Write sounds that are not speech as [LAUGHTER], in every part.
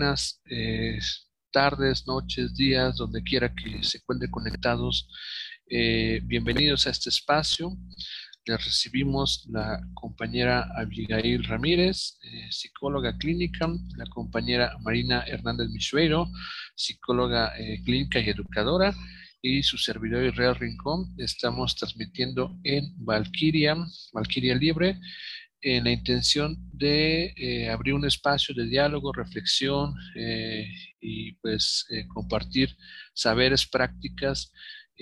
buenas eh, tardes, noches, días, donde quiera que se encuentren conectados. Eh, bienvenidos a este espacio. Les recibimos la compañera Abigail Ramírez, eh, psicóloga clínica, la compañera Marina Hernández Michueiro, psicóloga clínica y educadora, y su servidor Israel Rincón. Estamos transmitiendo en Valquiria, Valquiria Libre, en la intención de eh, abrir un espacio de diálogo, reflexión eh, y pues eh, compartir saberes, prácticas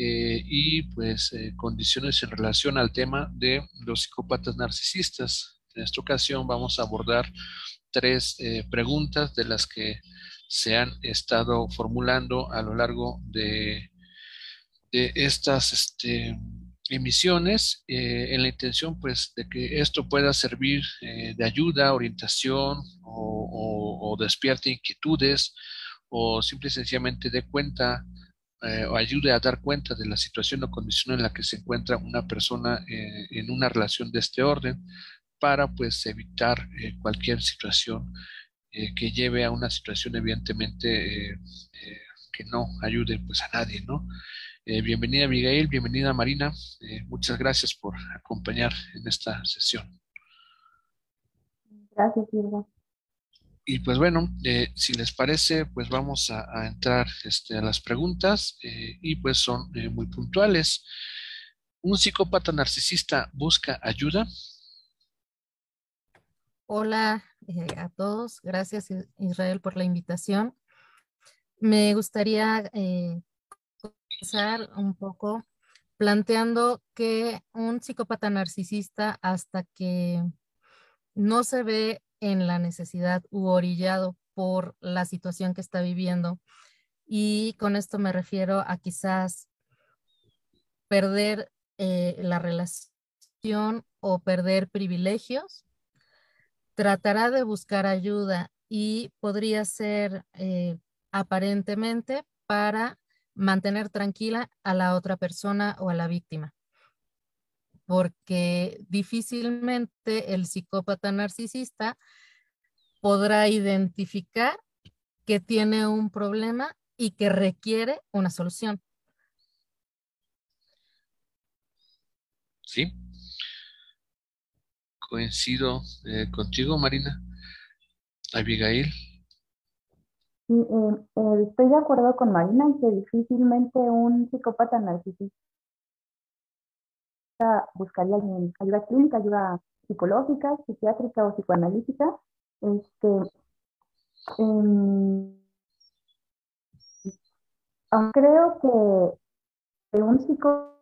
y pues condiciones en relación al tema de los psicópatas narcisistas. En esta ocasión vamos a abordar tres preguntas de las que se han estado formulando a lo largo de, de estas este, emisiones eh, en la intención pues de que esto pueda servir eh, de ayuda, orientación o, despierte inquietudes o simple y sencillamente de cuenta eh, o ayude a dar cuenta de la situación o condición en la que se encuentra una persona en una relación de este orden para pues evitar cualquier situación que lleve a una situación evidentemente que no ayude pues a nadie, ¿no? Eh, bienvenida Miguel, bienvenida Marina. Eh, muchas gracias por acompañar en esta sesión. Gracias, Silva. Y pues bueno, eh, si les parece, pues vamos a, entrar este, a las preguntas y pues son muy puntuales. ¿Un psicópata narcisista busca ayuda? Hola a todos, gracias Israel por la invitación. Me gustaría un poco planteando que un psicópata narcisista hasta que no se ve en la necesidad u orillado por la situación que está viviendo. Y con esto me refiero a quizás perder eh, la relación o perder privilegios. Tratará de buscar ayuda y podría ser eh, aparentemente para mantener tranquila a la otra persona o a la víctima. Porque difícilmente el psicópata narcisista podrá identificar que tiene un problema y que requiere una solución. Sí. Coincido eh, contigo, Marina. Abigail. Eh, eh, estoy de acuerdo con Marina en que difícilmente un psicópata narcisista buscaría ayuda clínica, ayuda psicológica, psiquiátrica o psicoanalítica. Este, em, creo que, un psicópata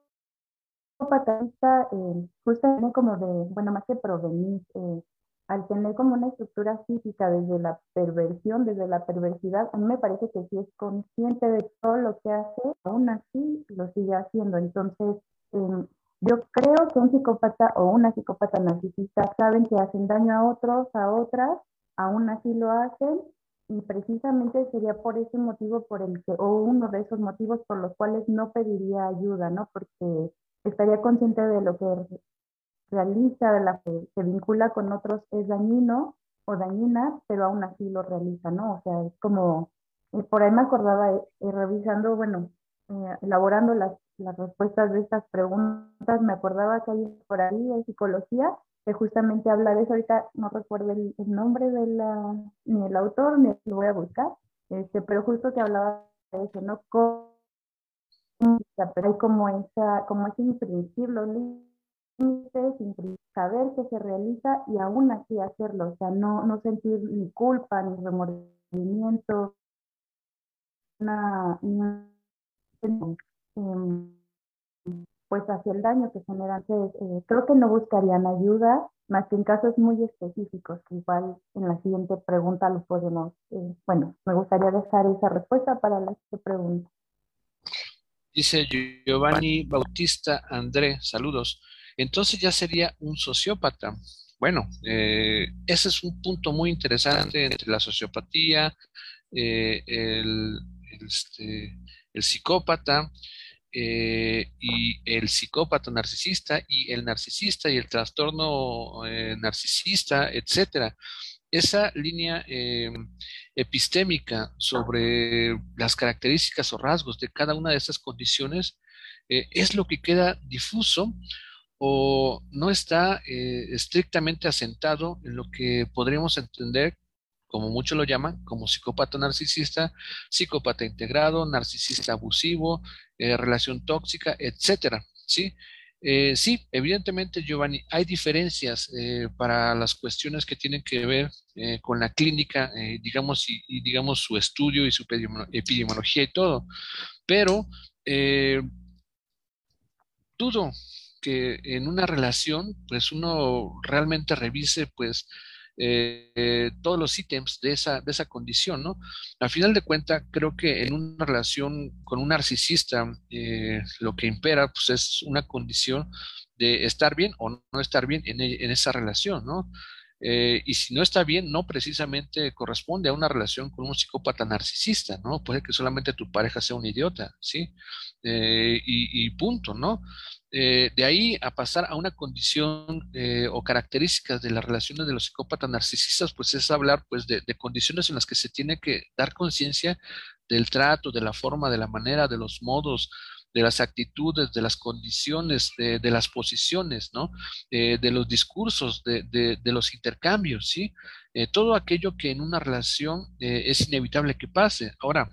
eh, justamente como de, bueno, más que provenir, eh, al tener como una estructura física desde la perversión, desde la perversidad, a mí me parece que si es consciente de todo lo que hace, aún así lo sigue haciendo. Entonces, em, yo creo que un psicópata o una psicópata narcisista saben que hacen daño a otros, a otras, aún así lo hacen y precisamente sería por ese motivo por el que, o uno de esos motivos por los cuales no pediría ayuda, ¿no? Porque estaría consciente de lo que realiza, de la que se vincula con otros es dañino o dañina, pero aún así lo realiza, ¿no? O sea, es como, eh, por ahí me acordaba, eh, eh, revisando, bueno, elaborando las, las respuestas de estas preguntas, me acordaba que hay por ahí de psicología que justamente habla de eso, ahorita no recuerdo el, nombre de la, ni el autor, ni lo voy a buscar, este, pero justo que hablaba de eso, ¿no? Pero hay como esa, como ese impredecible, sin saber que se realiza y aún así hacerlo, o sea, no, no sentir ni culpa ni remordimiento, em, pues hacia el daño que genera. Eh, creo que no buscarían ayuda más que en casos muy específicos, igual en la siguiente pregunta lo podemos, eh, bueno, me gustaría dejar esa respuesta para la siguiente pregunta. Dice Giovanni Bautista André, saludos entonces ya sería un sociópata. Bueno, eh, ese es un punto muy interesante entre la sociopatía, eh, el, este, psicópata eh, y el psicópata narcisista y el narcisista y el trastorno narcisista, etcétera. esa línea eh, epistémica sobre las características o rasgos de cada una de esas condiciones es lo que queda difuso o no está eh, estrictamente asentado en lo que podríamos entender, como muchos lo llaman, como psicópata narcisista, psicópata integrado, narcisista abusivo, relación tóxica, etcétera, ¿sí? Eh, sí, evidentemente, Giovanni, hay diferencias eh, para las cuestiones que tienen que ver eh, con la clínica, digamos, y, digamos su estudio y su epidemiología y todo, pero dudo que en una relación, pues uno realmente revise, pues, eh, todos los ítems de esa, de esa condición, ¿no? Al final de cuentas, creo que en una relación con un narcisista, eh, lo que impera, pues es una condición de estar bien o no estar bien en, e, esa relación, ¿no? Eh, y si no está bien, no precisamente corresponde a una relación con un psicópata narcisista, ¿no? Puede que solamente tu pareja sea un idiota, ¿sí? y, y, punto, ¿no? Eh, de ahí a pasar a una condición eh, o características de las relaciones de los psicópatas narcisistas, pues es hablar pues de, condiciones en las que se tiene que dar conciencia del trato, de la forma, de la manera, de los modos, de las actitudes, de las condiciones, de, las posiciones, ¿no? Eh, de los discursos, de, de, los intercambios, ¿sí? todo aquello que en una relación es inevitable que pase. Ahora,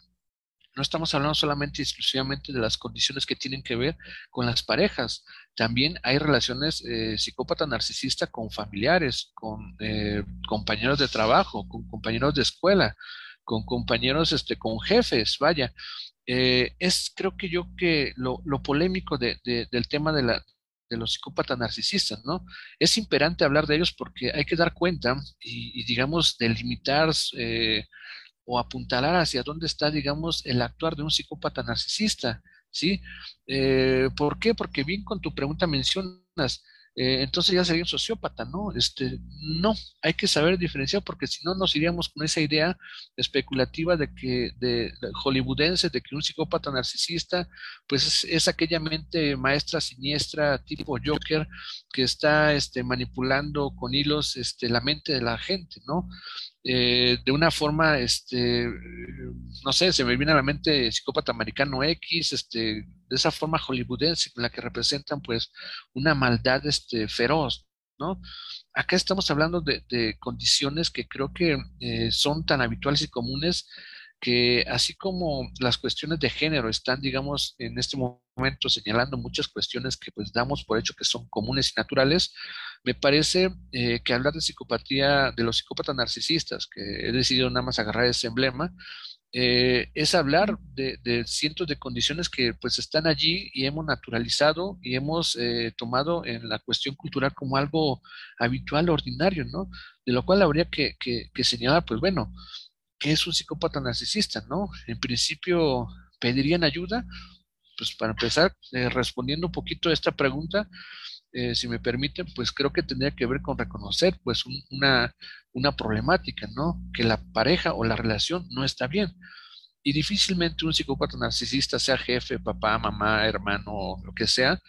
no estamos hablando solamente y exclusivamente de las condiciones que tienen que ver con las parejas. También hay relaciones eh, psicópata narcisista con familiares, con eh, compañeros de trabajo, con compañeros de escuela, con compañeros, este, con jefes, vaya. Eh, es creo que yo que lo, polémico del tema de, la, de los psicópatas narcisistas, ¿no? Es imperante hablar de ellos porque hay que dar cuenta y, y digamos, delimitar eh, o apuntalar hacia dónde está, digamos, el actuar de un psicópata narcisista, ¿sí? Eh, ¿Por qué? Porque bien con tu pregunta mencionas, eh, entonces ya sería un sociópata, ¿no? Este, no, hay que saber diferenciar porque si no nos iríamos con esa idea especulativa de que, de, hollywoodense, de que un psicópata narcisista, pues es, aquella mente maestra siniestra tipo Joker que está este, manipulando con hilos este, la mente de la gente, ¿no? Eh, de una forma, este, no sé, se me viene a la mente psicópata americano X, este, de esa forma hollywoodense en la que representan pues una maldad este, feroz, ¿no? Acá estamos hablando de, condiciones que creo que eh, son tan habituales y comunes que así como las cuestiones de género están, digamos, en este momento señalando muchas cuestiones que pues damos por hecho que son comunes y naturales, me parece eh, que hablar de psicopatía, de los psicópatas narcisistas, que he decidido nada más agarrar ese emblema, eh, es hablar de, cientos de condiciones que pues están allí y hemos naturalizado y hemos eh, tomado en la cuestión cultural como algo habitual, ordinario, ¿no? De lo cual habría que, que, señalar, pues bueno, ¿qué es un psicópata narcisista, no? En principio, ¿pedirían ayuda? Pues para empezar, eh, respondiendo un poquito a esta pregunta, si me permiten, pues creo que tendría que ver con reconocer pues una, una problemática, ¿no? Que la pareja o la relación no está bien. Y difícilmente un psicópata narcisista, sea jefe, papá, mamá, hermano, lo que sea,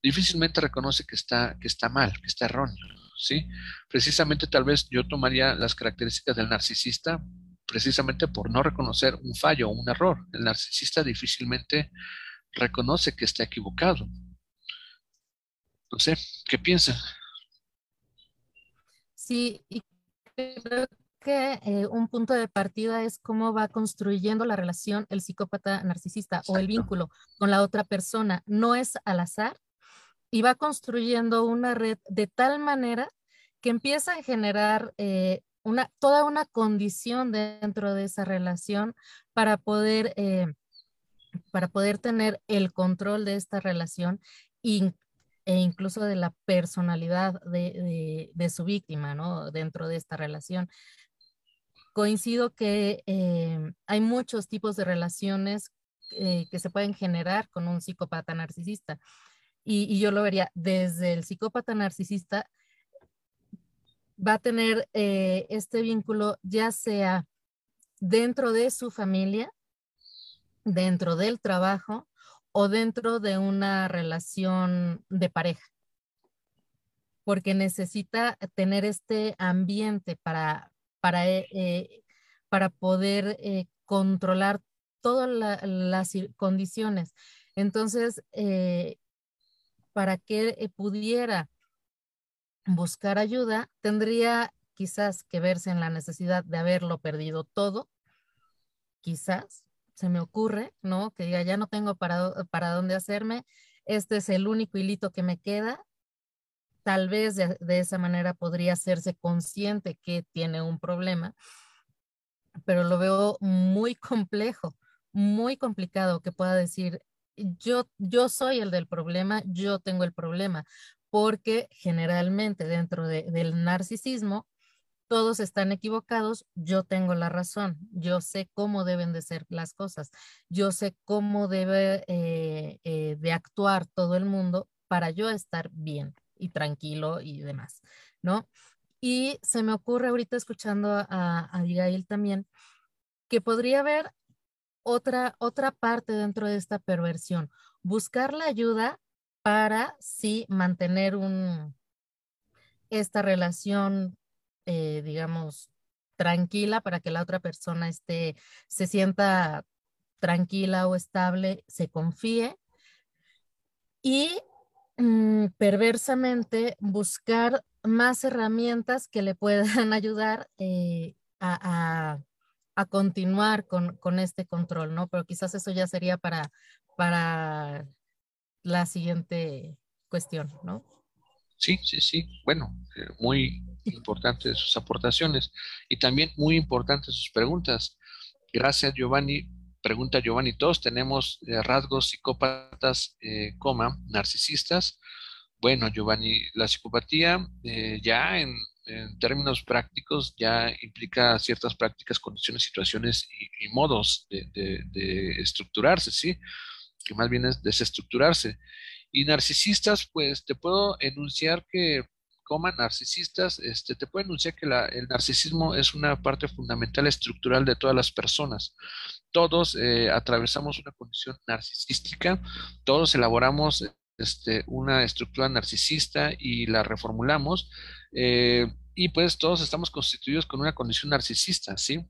difícilmente reconoce que está, que está mal, que está erróneo, ¿sí? Precisamente tal vez yo tomaría las características del narcisista precisamente por no reconocer un fallo o un error. El narcisista difícilmente reconoce que está equivocado. No sé, ¿qué piensa? Sí, y creo que eh, un punto de partida es cómo va construyendo la relación el psicópata narcisista o el vínculo con la otra persona. No es al azar y va construyendo una red de tal manera que empieza a generar eh, una, toda una condición dentro de esa relación para poder, eh, para poder tener el control de esta relación e incluso de la personalidad de, su víctima, ¿no? Dentro de esta relación. Coincido que eh, hay muchos tipos de relaciones eh, que se pueden generar con un psicópata narcisista. Y, yo lo vería desde el psicópata narcisista, va a tener eh, este vínculo ya sea dentro de su familia, dentro del trabajo o dentro de una relación de pareja, porque necesita tener este ambiente para, para, para poder controlar todas las condiciones. Entonces, para que pudiera buscar ayuda, tendría quizás que verse en la necesidad de haberlo perdido todo, quizás, se me ocurre, ¿no? Que diga, ya no tengo para, para dónde hacerme, este es el único hilito que me queda. Tal vez de, esa manera podría hacerse consciente que tiene un problema, pero lo veo muy complejo, muy complicado que pueda decir, yo, yo soy el del problema, yo tengo el problema, porque generalmente dentro del narcisismo todos están equivocados, yo tengo la razón, yo sé cómo deben de ser las cosas, yo sé cómo debe eh, eh, de actuar todo el mundo para yo estar bien y tranquilo y demás, ¿no? Y se me ocurre ahorita escuchando a, a también que podría haber otra, otra parte dentro de esta perversión, buscar la ayuda para sí mantener un, esta relación eh, digamos, tranquila para que la otra persona esté, se sienta tranquila o estable, se confíe y mm, perversamente buscar más herramientas que le puedan [LAUGHS] ayudar eh, a, a, continuar con, con, este control, ¿no? Pero quizás eso ya sería para, para la siguiente cuestión, ¿no? Sí, sí, sí. Bueno, eh, muy importantes sus aportaciones y también muy importantes sus preguntas. Gracias, Giovanni. Pregunta Giovanni, todos tenemos eh, rasgos psicópatas, eh, coma, narcisistas. Bueno, Giovanni, la psicopatía ya en, términos prácticos ya implica ciertas prácticas, condiciones, situaciones y, modos de, de, estructurarse, ¿sí? Que más bien es desestructurarse. Y narcisistas, pues te puedo enunciar que, coma, narcisistas, este, te puedo enunciar que el narcisismo es una parte fundamental estructural de todas las personas. Todos eh, atravesamos una condición narcisística, todos elaboramos este, una estructura narcisista y la reformulamos. Eh, y pues todos estamos constituidos con una condición narcisista, ¿sí?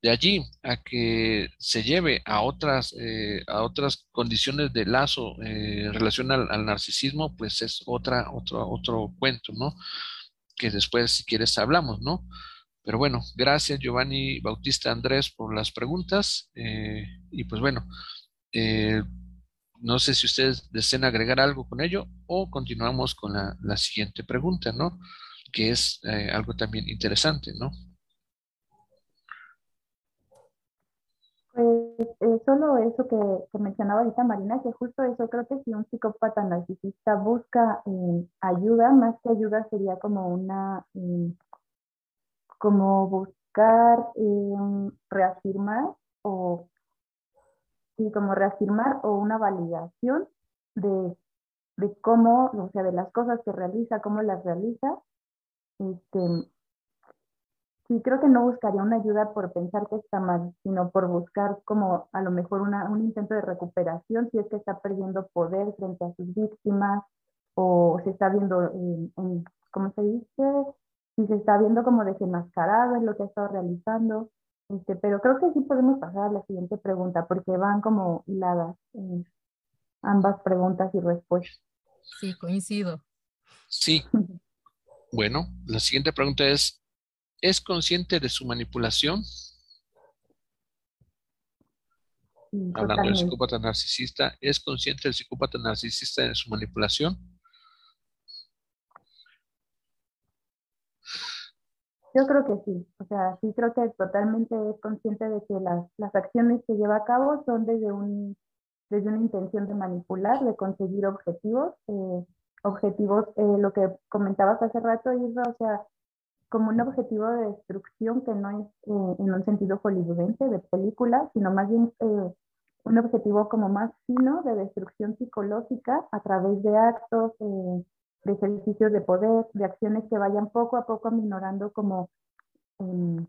De allí a que se lleve a otras, eh, a otras condiciones de lazo eh, en relación al, narcisismo, pues es otra, otro, otro cuento, ¿no? Que después, si quieres, hablamos, ¿no? Pero bueno, gracias Giovanni Bautista Andrés por las preguntas. Eh, y pues bueno, no sé si ustedes desean agregar algo con ello o continuamos con la siguiente pregunta, ¿no? Que es eh, algo también interesante, ¿no? Pues eh, solo eso que, mencionaba ahorita Marina, que justo eso creo que si un psicópata narcisista busca eh, ayuda, más que ayuda sería como una, como buscar reafirmar o, sí, como reafirmar o una validación de, de cómo, o sea, de las cosas que realiza, cómo las realiza este, sí, creo que no buscaría una ayuda por pensar que está mal, sino por buscar como a lo mejor una, un intento de recuperación si es que está perdiendo poder frente a sus víctimas o se está viendo, en, ¿cómo se dice? Si se está viendo como desenmascarado en lo que ha estado realizando. Este, pero creo que sí podemos pasar a la siguiente pregunta porque van como hiladas ambas preguntas y respuestas. Sí, coincido. Sí, [LAUGHS] Bueno, la siguiente pregunta es, ¿es consciente de su manipulación? Hablando del psicópata narcisista, ¿es consciente del psicópata narcisista de su manipulación? Yo creo que sí, o sea, sí creo que totalmente es consciente de que las, las acciones que lleva a cabo son desde, un, desde una intención de manipular, de conseguir objetivos. Eh, objetivos, eh, lo que comentabas hace rato, Isra, o sea, como un objetivo de destrucción que no es eh, en un sentido hollywoodense de película, sino más bien eh, un objetivo como más fino de destrucción psicológica a través de actos, de ejercicios de poder, de acciones que vayan poco a poco aminorando como em,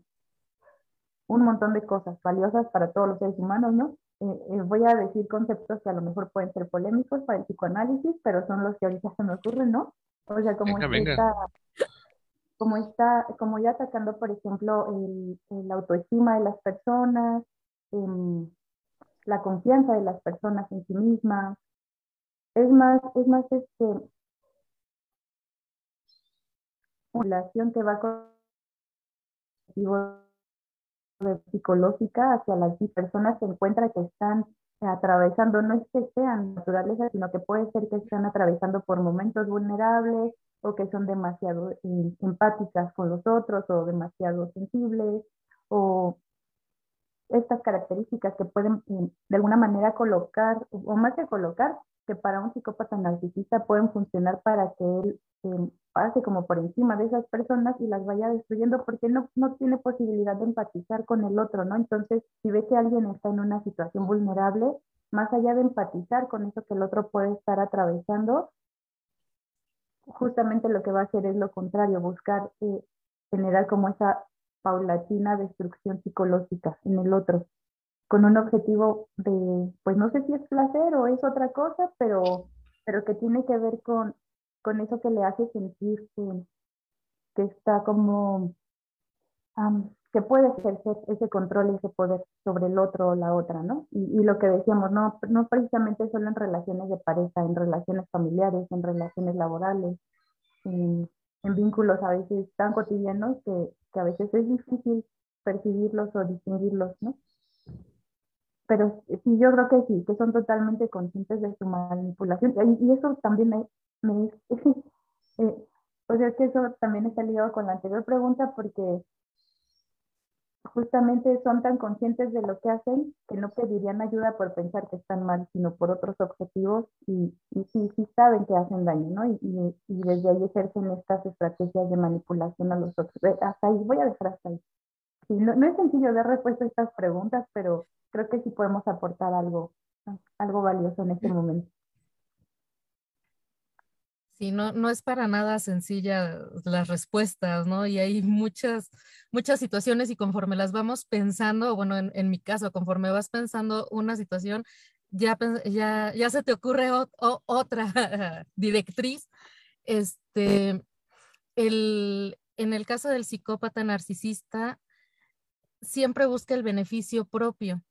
un montón de cosas valiosas para todos los seres humanos, ¿no? Eh, eh, voy a decir conceptos que a lo mejor pueden ser polémicos para el psicoanálisis, pero son los que ahorita se me ocurren, ¿no? O sea, como, Esta, como está, como ya atacando, por ejemplo, el, autoestima de las personas, em, la confianza de las personas en sí mismas. Es más, es más este relación que va con psicológica hacia las personas se encuentra que están atravesando, no es que sean naturaleza, sino que puede ser que están atravesando por momentos vulnerables o que son demasiado eh, empáticas con los otros o demasiado sensibles o estas características que pueden eh, de alguna manera colocar, o más que colocar, que para un psicópata narcisista pueden funcionar para que él eh, pase como por encima de esas personas y las vaya destruyendo porque no, no tiene posibilidad de empatizar con el otro, ¿no? Entonces, si ve que alguien está en una situación vulnerable, más allá de empatizar con eso que el otro puede estar atravesando, justamente lo que va a hacer es lo contrario, buscar eh, generar como esa paulatina destrucción psicológica en el otro, con un objetivo de, pues no sé si es placer o es otra cosa, pero, pero que tiene que ver con, con eso que le hace sentir que, está como, que puede ejercer ese control, ese poder sobre el otro o la otra, ¿no? Y, y, lo que decíamos, no, no precisamente solo en relaciones de pareja, en relaciones familiares, en relaciones laborales, en, en vínculos a veces tan cotidianos que, que a veces es difícil percibirlos o distinguirlos, ¿no? Pero sí, yo creo que sí, que son totalmente conscientes de su manipulación. Y, eso también me, [LAUGHS] eh, o sea, que eso también está ligado con la anterior pregunta porque justamente son tan conscientes de lo que hacen que no pedirían ayuda por pensar que están mal, sino por otros objetivos y, y sí, sí saben que hacen daño, ¿no? Y, y, y, desde ahí ejercen estas estrategias de manipulación a los otros. Eh, hasta ahí, voy a dejar hasta ahí. Sí, no, no es sencillo dar respuesta a estas preguntas, pero creo que sí podemos aportar algo, algo valioso en este momento. Sí, no, no es para nada sencilla las respuestas, ¿no? Y hay muchas, muchas situaciones y conforme las vamos pensando, bueno, en, mi caso, conforme vas pensando una situación, ya, ya, ya se te ocurre otra [LAUGHS] directriz. Este, el, en el caso del psicópata narcisista, siempre busca el beneficio propio.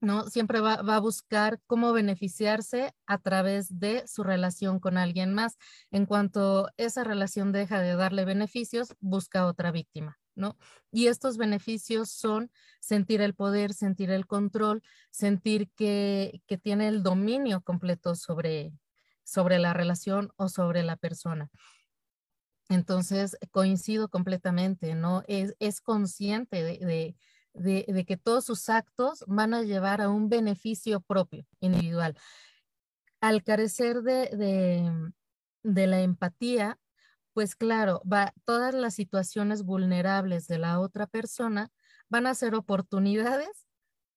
¿No? Siempre va, a buscar cómo beneficiarse a través de su relación con alguien más. En cuanto esa relación deja de darle beneficios, busca otra víctima, ¿no? Y estos beneficios son sentir el poder, sentir el control, sentir que, tiene el dominio completo sobre, sobre la relación o sobre la persona. Entonces, coincido completamente, ¿no? Es, es consciente de de, que todos sus actos van a llevar a un beneficio propio, individual. Al carecer de, la empatía, pues claro, todas las situaciones vulnerables de la otra persona van a ser oportunidades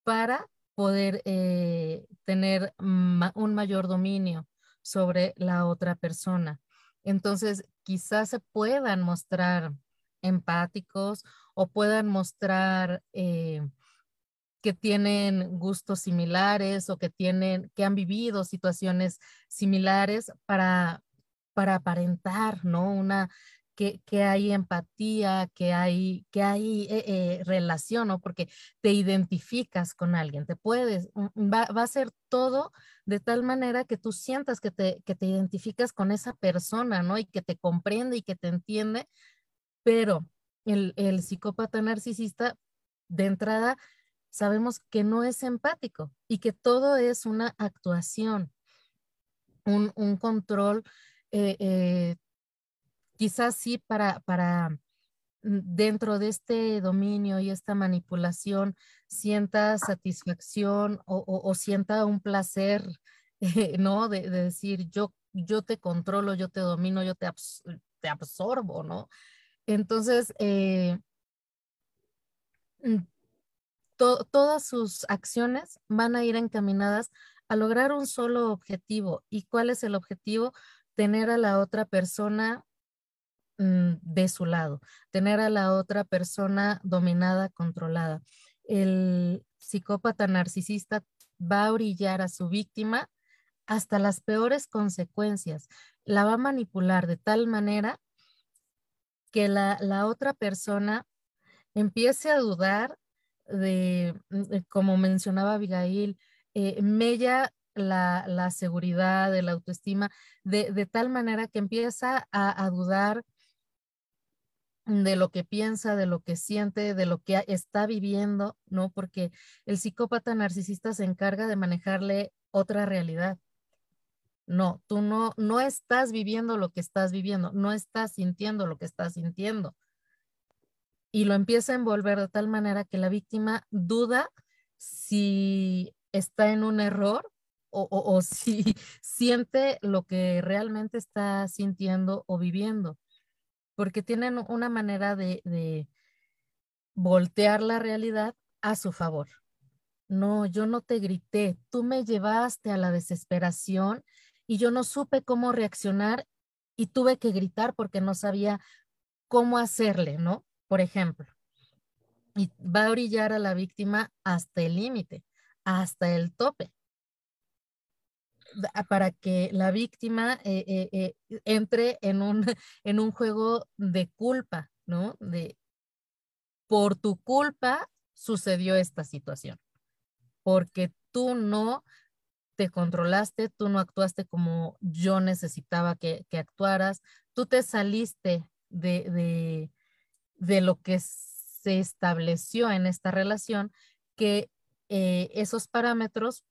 para poder eh, tener un mayor dominio sobre la otra persona. Entonces, quizás se puedan mostrar empáticos o puedan mostrar eh, que tienen gustos similares o que tienen, que han vivido situaciones similares para, para aparentar, ¿no? Una, que, que, hay empatía, que hay, que hay eh, eh, relación, ¿no? Porque te identificas con alguien, te puedes, mm, va, va, a ser todo de tal manera que tú sientas que te, que te identificas con esa persona, ¿no? Y que te comprende y que te entiende, pero el, psicópata narcisista, de entrada, sabemos que no es empático y que todo es una actuación, un, control, eh, eh, quizás sí para, para mm, dentro de este dominio y esta manipulación sienta satisfacción o, sienta un placer, [LAUGHS] ¿no? De, decir, yo, yo te controlo, yo te domino, yo te, te absorbo, ¿no? Entonces, eh, mm, todas sus acciones van a ir encaminadas a lograr un solo objetivo. ¿Y cuál es el objetivo? Tener a la otra persona mm, de su lado, tener a la otra persona dominada, controlada. El psicópata narcisista va a brillar a su víctima hasta las peores consecuencias. La va a manipular de tal manera que la, otra persona empiece a dudar de, como mencionaba Abigail, eh, mella la, la, seguridad, de la autoestima, de, de tal manera que empieza a, a, dudar de lo que piensa, de lo que siente, de lo que está viviendo, ¿no? Porque el psicópata narcisista se encarga de manejarle otra realidad. No, tú no, no estás viviendo lo que estás viviendo, no estás sintiendo lo que estás sintiendo. Y lo empieza a envolver de tal manera que la víctima duda si está en un error o, o, [LAUGHS] si siente lo que realmente está sintiendo o viviendo. Porque tienen una manera de, de voltear la realidad a su favor. No, yo no te grité, tú me llevaste a la desesperación y yo no supe cómo reaccionar y tuve que gritar porque no sabía cómo hacerle, ¿no? Por ejemplo. Y va a orillar a la víctima hasta el límite, hasta el tope, para que la víctima eh, eh, eh, entre en un, [LAUGHS] en un juego de culpa, ¿no? De, por tu culpa sucedió esta situación, porque tú no te controlaste, tú no actuaste como yo necesitaba que, actuaras, tú te saliste de, de, lo que se estableció en esta relación, que eh, esos parámetros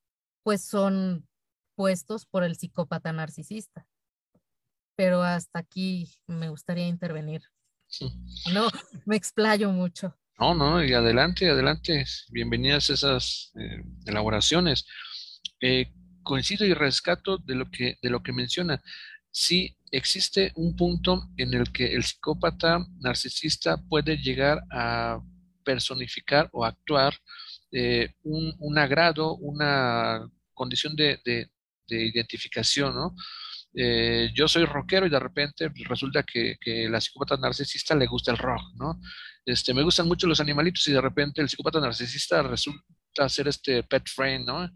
pues son puestos por el psicópata narcisista. Pero hasta aquí me gustaría intervenir. [LAUGHS] No, me explayo mucho. No, no, y adelante, adelante. Bienvenidas esas eh, elaboraciones. Eh, coincido y rescato de lo que, de lo que menciona. Sí existe un punto en el que el psicópata narcisista puede llegar a personificar o actuar eh, un, agrado, una condición de, identificación, ¿no? Eh, yo soy rockero y de repente resulta que, que, la psicópata narcisista le gusta el rock, ¿no? Este, me gustan mucho los animalitos y de repente el psicópata narcisista resulta ser este pet friend, ¿no?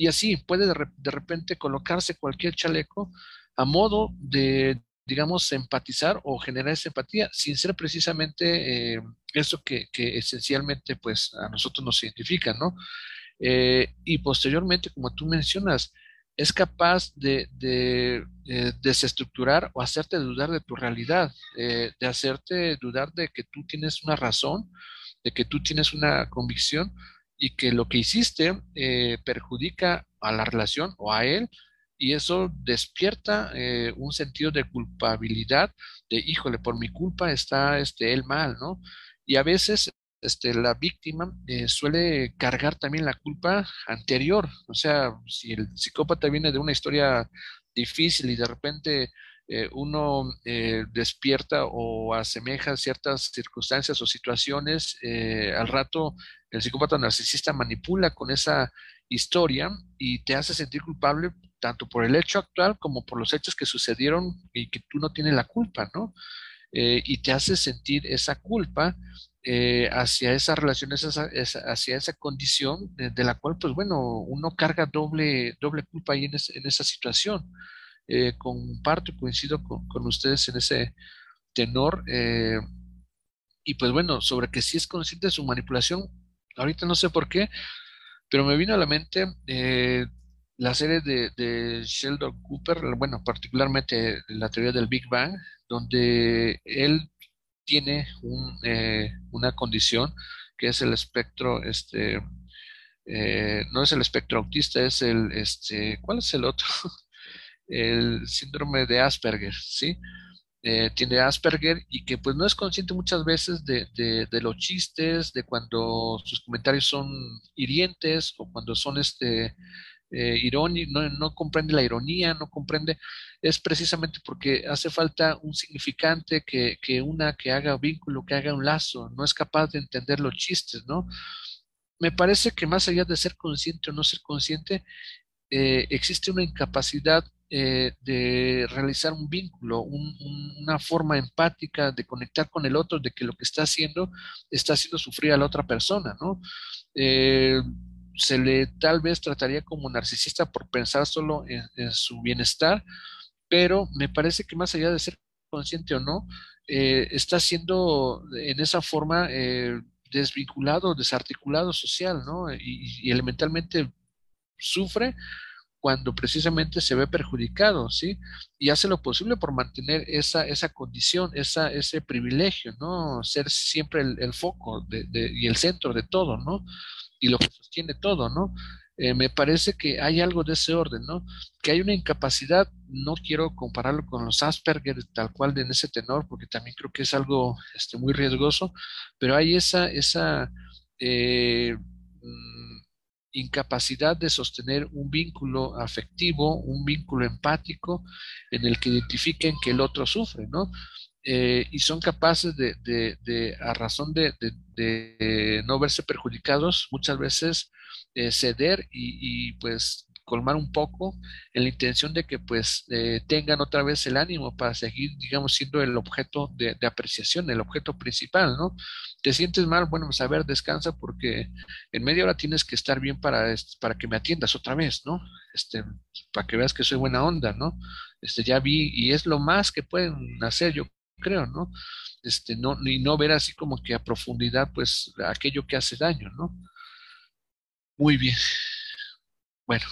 Y así puede de, repente colocarse cualquier chaleco a modo de, digamos, empatizar o generar esa empatía sin ser precisamente eh, eso que, esencialmente pues a nosotros nos identifica, ¿no? Eh, y posteriormente, como tú mencionas, es capaz de, de eh, desestructurar o hacerte dudar de tu realidad, de hacerte dudar de que tú tienes una razón, de que tú tienes una convicción y que lo que hiciste eh, perjudica a la relación o a él y eso despierta eh, un sentido de culpabilidad de híjole por mi culpa está este él mal no y a veces este, la víctima eh, suele cargar también la culpa anterior. O sea si el psicópata viene de una historia difícil y de repente uno despierta o asemeja ciertas circunstancias o situaciones, al rato el psicópata narcisista manipula con esa historia y te hace sentir culpable tanto por el hecho actual como por los hechos que sucedieron y que tú no tienes la culpa, ¿no? Eh, y te hace sentir esa culpa eh, hacia esa relación, hacia esa condición de, la cual, pues bueno, uno carga doble, doble culpa ahí en, esa situación. Eh, comparto y coincido con, con, ustedes en ese tenor. y pues bueno, sobre que si es consciente de su manipulación, ahorita no sé por qué, pero me vino a la mente eh, la serie de, Sheldon Cooper, bueno, particularmente la teoría del Big Bang, donde él tiene eh, una condición que es el espectro, este, eh, no es el espectro autista, es el, este, ¿cuál es el otro? [LAUGHS] el síndrome de Asperger, ¿sí? Eh, tiene Asperger y que pues no es consciente muchas veces de, los chistes, de cuando sus comentarios son hirientes o cuando son este eh, irónicos, no, no, comprende la ironía, no comprende, es precisamente porque hace falta un significante que, que una que haga vínculo, que haga un lazo, no es capaz de entender los chistes, ¿no? Me parece que más allá de ser consciente o no ser consciente, eh, existe una incapacidad eh, de realizar un vínculo, una forma empática de conectar con el otro, de que lo que está haciendo está haciendo sufrir a la otra persona, ¿no? Eh, se le tal vez trataría como narcisista por pensar solo en, su bienestar, pero me parece que más allá de ser consciente o no, eh, está siendo en esa forma desvinculado, desarticulado social, ¿no? Y, elementalmente sufre cuando precisamente se ve perjudicado, ¿sí? Y hace lo posible por mantener esa, esa condición, esa, ese privilegio, ¿no? Ser siempre el, foco y el centro de todo, ¿no? Y lo que sostiene todo, ¿no? Eh, me parece que hay algo de ese orden, ¿no? Que hay una incapacidad, no quiero compararlo con los Asperger tal cual en ese tenor, porque también creo que es algo este, muy riesgoso, pero hay esa, esa eh, incapacidad de sostener un vínculo afectivo, un vínculo empático en el que identifiquen que el otro sufre, ¿no? Eh, y son capaces de, de, a razón de, de, no verse perjudicados, muchas veces eh, ceder y, pues colmar un poco en la intención de que pues eh, tengan otra vez el ánimo para seguir, digamos, siendo el objeto de, apreciación, el objeto principal, ¿no? Te sientes mal, bueno, pues a ver, descansa porque en media hora tienes que estar bien para, para que me atiendas otra vez, ¿no? Este, para que veas que soy buena onda, ¿no? Este, ya vi, y es lo más que pueden hacer, yo creo, ¿no? Este, no, y no ver así como que a profundidad, pues, aquello que hace daño, ¿no? Muy bien. Bueno,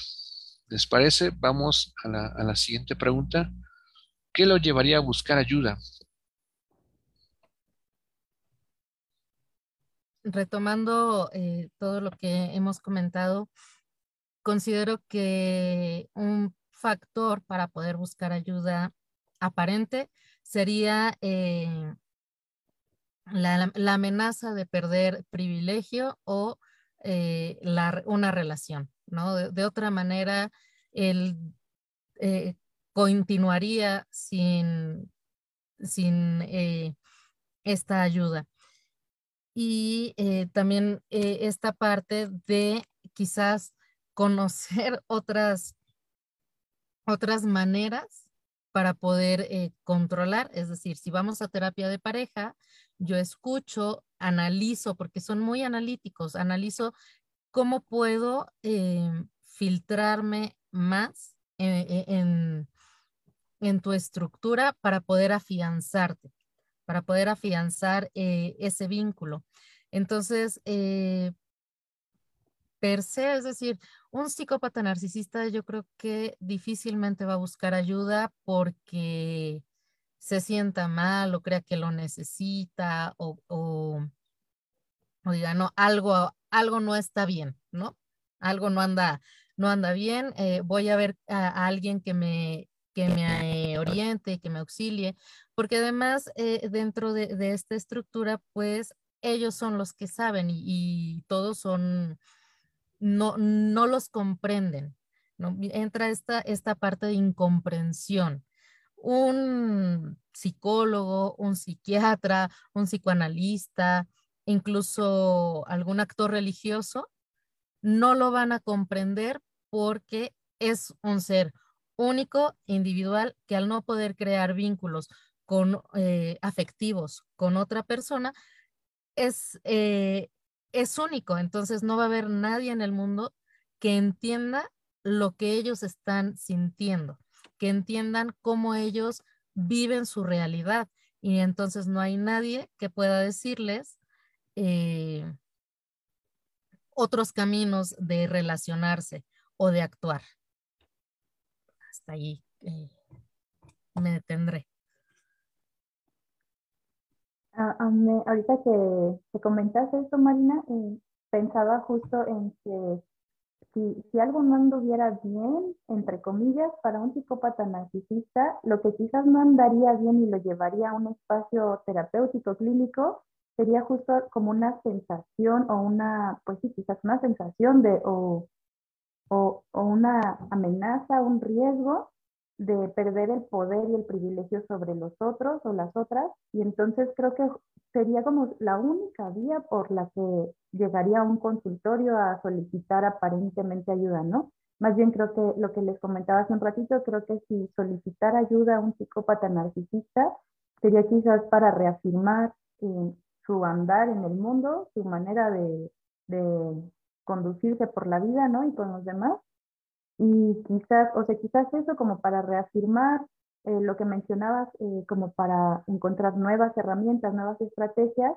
¿les parece? Vamos a la, la siguiente pregunta. ¿Qué lo llevaría a buscar ayuda? Retomando eh, todo lo que hemos comentado, considero que un factor para poder buscar ayuda aparente sería eh, la, la, amenaza de perder privilegio o eh, una relación, ¿no? De, otra manera, él eh, continuaría sin, sin eh, esta ayuda. Y también esta parte de quizás conocer [LAUGHS] otras, otras maneras para poder controlar, es decir, si vamos a terapia de pareja, yo escucho, analizo, porque son muy analíticos, analizo cómo puedo eh, filtrarme más eh, en, en, tu estructura para poder afianzarte, para poder afianzar eh, ese vínculo. Entonces, per se, es decir, un psicópata narcisista yo creo que difícilmente va a buscar ayuda porque se sienta mal o crea que lo necesita o, o, diga, no, algo, algo no está bien, ¿no? Algo no anda, no anda bien, eh, voy a ver a, alguien que me, que me oriente, que me auxilie, porque además eh, dentro de, esta estructura, pues ellos son los que saben y, y todos son, no, no los comprenden, ¿no? Entra esta, esta parte de incomprensión un psicólogo, un psiquiatra, un psicoanalista, incluso algún actor religioso, no lo van a comprender porque es un ser único, individual, que al no poder crear vínculos con, eh, afectivos con otra persona, es, eh, es único. Entonces no va a haber nadie en el mundo que entienda lo que ellos están sintiendo que entiendan cómo ellos viven su realidad. Y entonces no hay nadie que pueda decirles eh, otros caminos de relacionarse o de actuar. Hasta ahí eh, me detendré. ahorita que, que comentaste esto, Marina, eh, pensaba justo en que si algo no anduviera bien, entre comillas, para un psicópata narcisista, lo que quizás no andaría bien y lo llevaría a un espacio terapéutico clínico sería justo como una sensación o una, pues sí, quizás una sensación de, o, o, o una amenaza, un riesgo de perder el poder y el privilegio sobre los otros o las otras. Y entonces creo que sería como la única vía por la que llegaría a un consultorio a solicitar aparentemente ayuda, ¿no? Más bien creo que lo que les comentaba hace un ratito, creo que si solicitar ayuda a un psicópata narcisista sería quizás para reafirmar eh, su andar en el mundo, su manera de, conducirse por la vida, ¿no? Y con los demás. Y quizás, o sea, quizás eso como para reafirmar eh, lo que mencionabas eh, como para encontrar nuevas herramientas, nuevas estrategias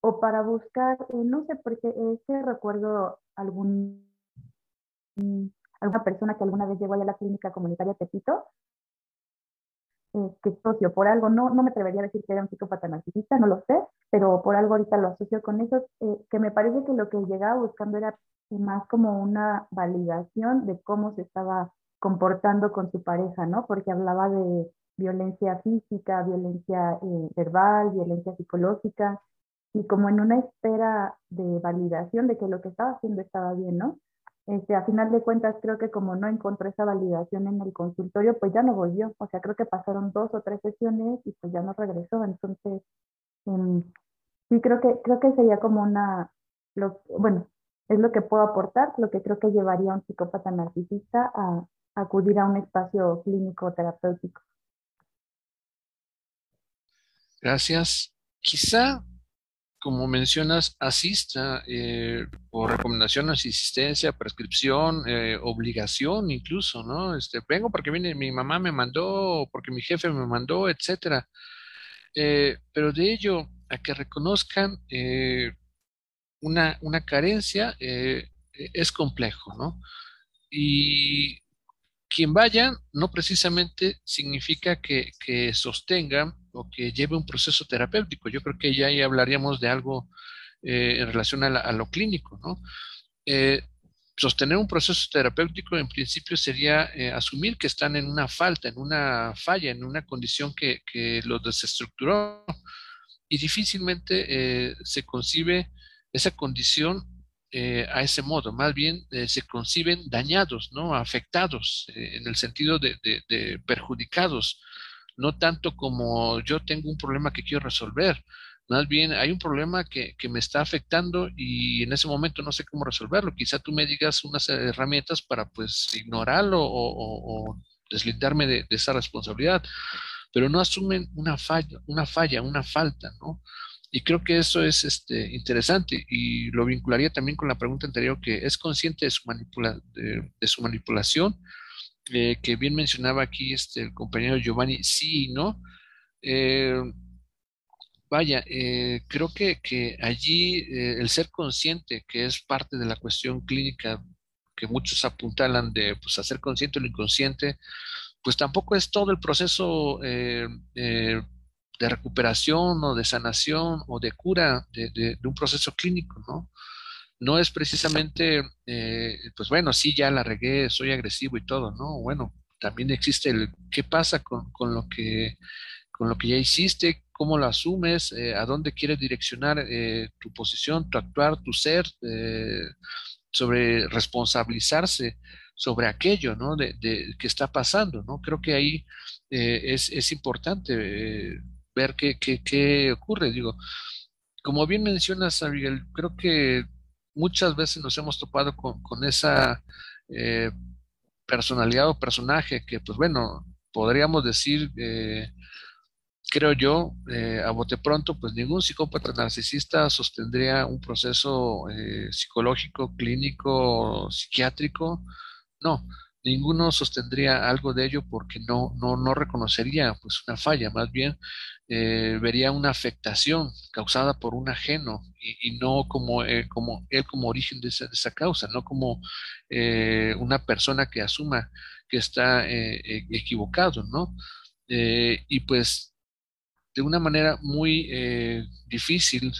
o para buscar, no sé, porque es que recuerdo algún, alguna persona que alguna vez llegó a la clínica comunitaria Tepito que socio, por algo, no, no me atrevería a decir que era un psicópata narcisista, no lo sé, pero por algo ahorita lo asocio con eso, eh, que me parece que lo que llegaba buscando era más como una validación de cómo se estaba comportando con su pareja, ¿no? Porque hablaba de violencia física, violencia eh, verbal, violencia psicológica, y como en una espera de validación de que lo que estaba haciendo estaba bien, ¿no? Este, a final de cuentas creo que como no encontró esa validación en el consultorio, pues ya no volvió. O sea, creo que pasaron dos o tres sesiones y pues ya no regresó. Entonces, em, sí creo que, creo que sería como una, lo, bueno, es lo que puedo aportar, lo que creo que llevaría a un psicópata narcisista a, a acudir a un espacio clínico terapéutico. Gracias. Quizá como mencionas, asista eh, por recomendación, asistencia, prescripción, eh, obligación incluso, ¿no? Este, vengo porque viene, mi mamá me mandó, porque mi jefe me mandó, etcétera. Eh, pero de ello a que reconozcan una, una, carencia es complejo, ¿no? Y quien vaya no precisamente significa que, sostenga o que lleve un proceso terapéutico. Yo creo que ya ahí hablaríamos de algo eh, en relación a, lo clínico, ¿no? Eh, sostener un proceso terapéutico en principio sería eh, asumir que están en una falta, en una falla, en una condición que, que los desestructuró y difícilmente se concibe esa condición a ese modo, más bien se conciben dañados, ¿no? afectados, en el sentido de, de perjudicados no tanto como yo tengo un problema que quiero resolver, más bien hay un problema que, me está afectando y en ese momento no sé cómo resolverlo. Quizá tú me digas unas herramientas para pues ignorarlo o, deslindarme de, esa responsabilidad, pero no asumen una falla, una falla, una falta, ¿no? Y creo que eso es este, interesante y lo vincularía también con la pregunta anterior, que es consciente de su, manipula, de su manipulación eh, que bien mencionaba aquí este, el compañero Giovanni, sí no. Eh, vaya, eh, creo que, que allí el ser consciente, que es parte de la cuestión clínica que muchos apuntalan de pues, hacer consciente lo inconsciente, pues tampoco es todo el proceso de recuperación o de sanación o de cura de, de, un proceso clínico, ¿no? no es precisamente, eh, pues bueno, sí, ya la regué, soy agresivo y todo, ¿no? Bueno, también existe el qué pasa con, lo, que, con lo que ya hiciste, cómo lo asumes, eh, a dónde quieres direccionar eh, tu posición, tu actuar, tu ser, sobre responsabilizarse sobre aquello, ¿no? De, de, que está pasando, ¿no? Creo que ahí es, es, importante ver qué, qué, qué ocurre, digo. Como bien mencionas, Abigail, creo que muchas veces nos hemos topado con, esa eh, personalidad o personaje que, pues bueno, podríamos decir, eh, creo yo, eh, a bote pronto, pues ningún psicópata narcisista sostendría un proceso psicológico, clínico, psiquiátrico. No, ninguno sostendría algo de ello porque no, no, no reconocería pues una falla, más bien eh, vería una afectación causada por un ajeno y, no como, eh, como él como origen de esa, causa, no como eh, una persona que asuma que está e, equivocado, ¿no? y pues de una manera muy difícil,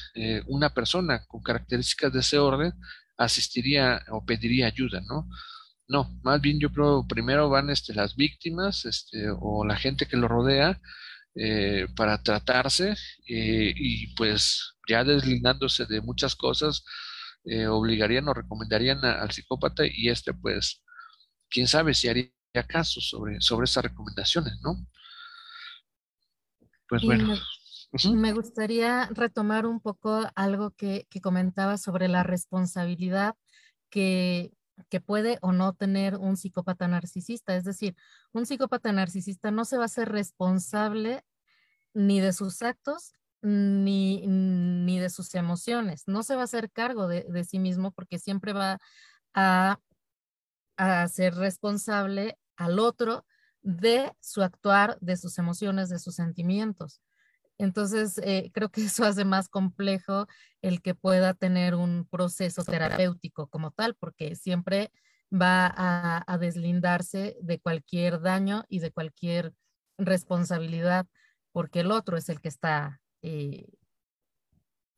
una persona con características de ese orden asistiría o pediría ayuda, ¿no? No, más bien yo creo primero van este, las víctimas este, o la gente que lo rodea eh, para tratarse eh, y pues ya deslindándose de muchas cosas, eh, obligarían o recomendarían al psicópata y este pues, quién sabe si haría caso sobre, sobre esas recomendaciones, ¿no? Pues bueno. Me, gustaría retomar un poco algo que, que comentaba sobre la responsabilidad que, que puede o no tener un psicópata narcisista. Es decir, un psicópata narcisista no se va a ser responsable ni de sus actos ni, ni de sus emociones. No se va a hacer cargo de, sí mismo porque siempre va a, a ser responsable al otro de su actuar, de sus emociones, de sus sentimientos. Entonces, eh, creo que eso hace más complejo el que pueda tener un proceso terapéutico como tal, porque siempre va a, deslindarse de cualquier daño y de cualquier responsabilidad, porque el otro es el que está, eh,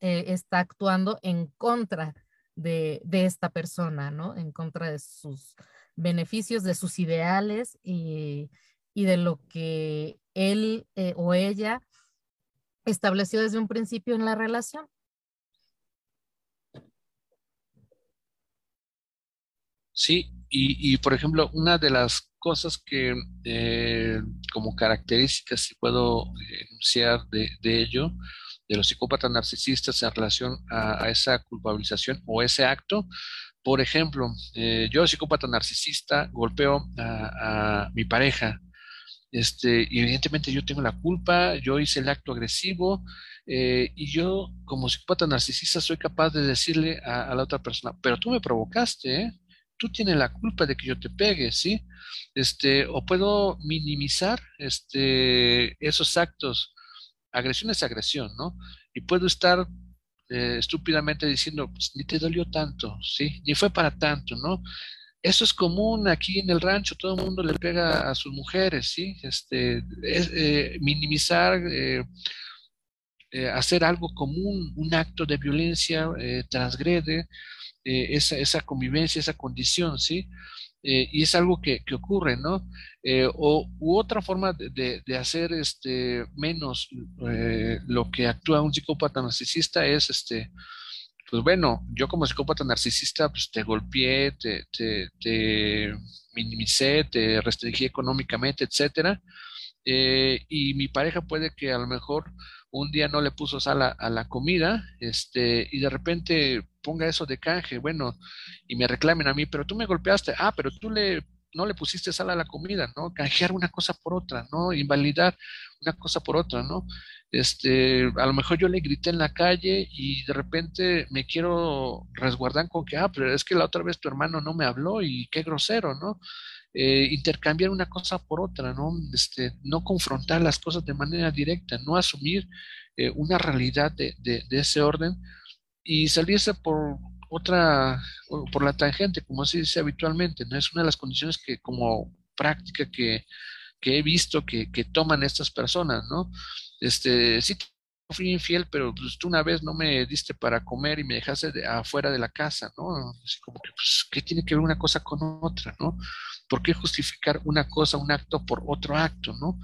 eh, está actuando en contra de, esta persona, ¿no? En contra de sus beneficios, de sus ideales y de lo que él o ella estableció desde un principio en la relación. Sí, y, por ejemplo, una de las cosas que eh, como características, si puedo enunciar de, ello, de los psicópatas narcisistas en relación a, esa culpabilización o ese acto, por ejemplo, eh, yo psicópata narcisista golpeo a, a mi pareja, este, y evidentemente yo tengo la culpa, yo hice el acto agresivo eh, y yo como psicópata narcisista soy capaz de decirle a, la otra persona, pero tú me provocaste, ¿eh? tú tienes la culpa de que yo te pegue, ¿sí? Este, o puedo minimizar este, esos actos. Agresión es agresión, ¿no? Y puedo estar eh, estúpidamente diciendo, pues, ni te dolió tanto, ¿sí? Ni fue para tanto, ¿no? Eso es común aquí en el rancho, todo el mundo le pega a sus mujeres, ¿sí? Este, eh, minimizar, eh, eh, hacer algo común, un acto de violencia, transgrede esa, esa, convivencia, esa condición, ¿sí? y es algo que, que ocurre, ¿no? o u otra forma de, de hacer este, menos lo que actúa un psicópata narcisista es este, pues bueno, yo como psicópata narcisista, pues te golpeé, te, te, minimicé, te restringí económicamente, etcétera. Eh, y mi pareja puede que a lo mejor un día no le puso sal a, la comida, este, y de repente ponga eso de canje, bueno, y me reclamen a mí, pero tú me golpeaste, ah, pero tú le no le pusiste sal a la comida, ¿no? Canjear una cosa por otra, ¿no? Invalidar una cosa por otra, ¿no? Este, a lo mejor yo le grité en la calle y de repente me quiero resguardar con que, ah, pero es que la otra vez tu hermano no me habló y qué grosero, ¿no? Eh, intercambiar una cosa por otra, ¿no? Este, no confrontar las cosas de manera directa, no asumir eh, una realidad de, de, ese orden y salirse por otra, por la tangente, como se dice habitualmente, ¿no? Es una de las condiciones que como práctica que, que he visto que, que toman estas personas, ¿no? este, sí fui infiel, pero pues, tú una vez no me diste para comer y me dejaste afuera de la casa, ¿no? Así como que, pues, ¿qué tiene que ver una cosa con otra, ¿no? ¿Por qué justificar una cosa, un acto por otro acto, ¿no?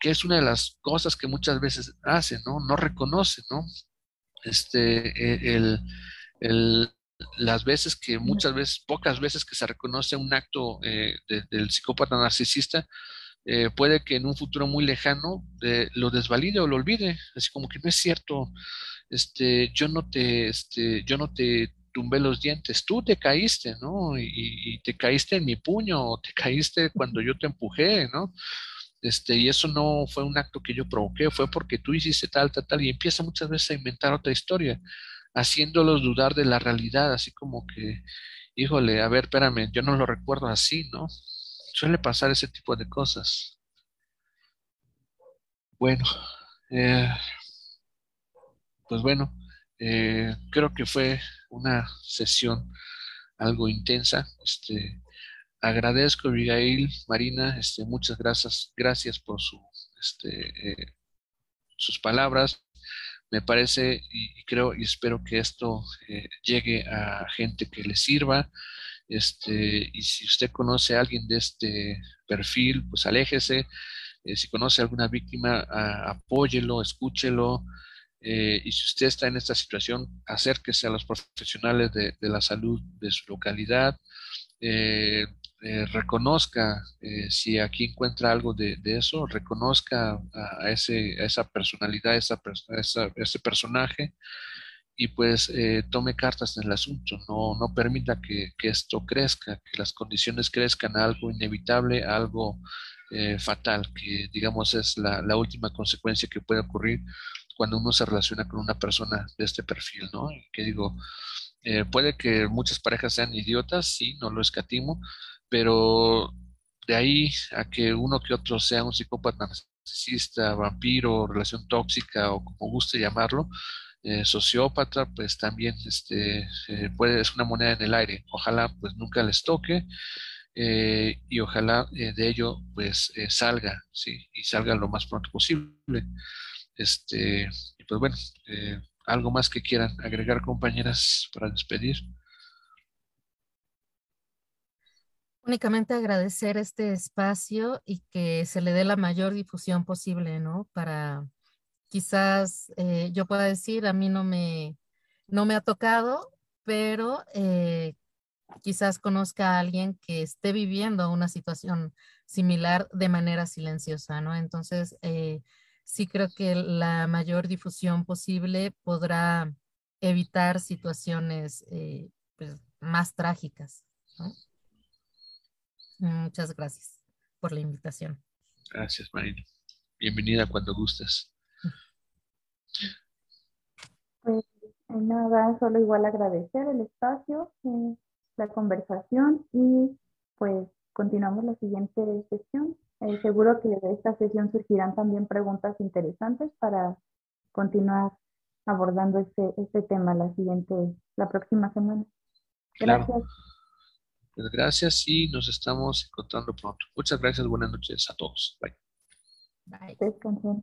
Que es una de las cosas que muchas veces hacen, ¿no? No reconoce, ¿no? Este, e, el, el, las veces que muchas veces, pocas veces que se reconoce un acto eh, del psicópata narcisista, eh, puede que en un futuro muy lejano eh, lo desvalide o lo olvide, así como que no es cierto, este, yo no te, este, yo no te tumbé los dientes, tú te caíste, ¿no? Y, te caíste en mi puño, o te [LAUGHS] caíste cuando yo te empujé, ¿no? Este, y eso no fue un acto que yo provoqué, fue porque tú hiciste tal, tal, tal, y empieza muchas veces a inventar otra historia, haciéndolos dudar de la realidad, así como que, híjole, a ver, espérame, yo no lo recuerdo así, ¿no? suele pasar ese tipo de cosas. Bueno, eh, pues bueno, eh, creo que fue una sesión algo intensa. Este, agradezco, Abigail, Marina, este, muchas gracias, gracias por su, este, eh, sus palabras. Me parece y, creo y espero que esto llegue a gente que le sirva, este, y si usted conoce a alguien de este perfil, pues aléjese. Eh, si conoce a alguna víctima, apóyelo, escúchelo. Eh, y si usted está en esta situación, acérquese a los profesionales de, la salud de su localidad. Eh, reconozca si aquí encuentra algo de, eso, reconozca a, ese, a esa personalidad, a, esa, a ese personaje y pues eh, tome cartas en el asunto, no, no permita que, esto crezca, que las condiciones crezcan a algo inevitable, algo eh, fatal, que digamos es la, última consecuencia que puede ocurrir cuando uno se relaciona con una persona de este perfil, ¿no? que digo, eh, puede que muchas parejas sean idiotas, sí, no lo escatimo, pero de ahí a que uno que otro sea un psicópata narcisista, vampiro, relación tóxica o como guste llamarlo, eh, sociópata, pues también este, eh, puede, es una moneda en el aire. Ojalá pues nunca les toque eh, y ojalá de ello pues salga, sí, y salga lo más pronto posible. Este, y pues bueno, algo más que quieran agregar compañeras para despedir. Únicamente agradecer este espacio y que se le dé la mayor difusión posible, ¿no? Para quizás eh, yo pueda decir, a mí no me, no me ha tocado, pero eh, quizás conozca a alguien que esté viviendo una situación similar de manera silenciosa, ¿no? Entonces, eh, sí creo que la mayor difusión posible podrá evitar situaciones pues, más trágicas, ¿no? Muchas gracias por la invitación. Gracias, Marina. Bienvenida cuando gustes. Pues nada, solo igual agradecer el espacio, eh, la conversación y pues continuamos la siguiente sesión. Eh, seguro que de esta sesión surgirán también preguntas interesantes para continuar abordando este, este tema la siguiente, la próxima semana. Gracias. Pues gracias y nos estamos encontrando pronto. Muchas gracias, buenas noches a todos. Bye. Bye.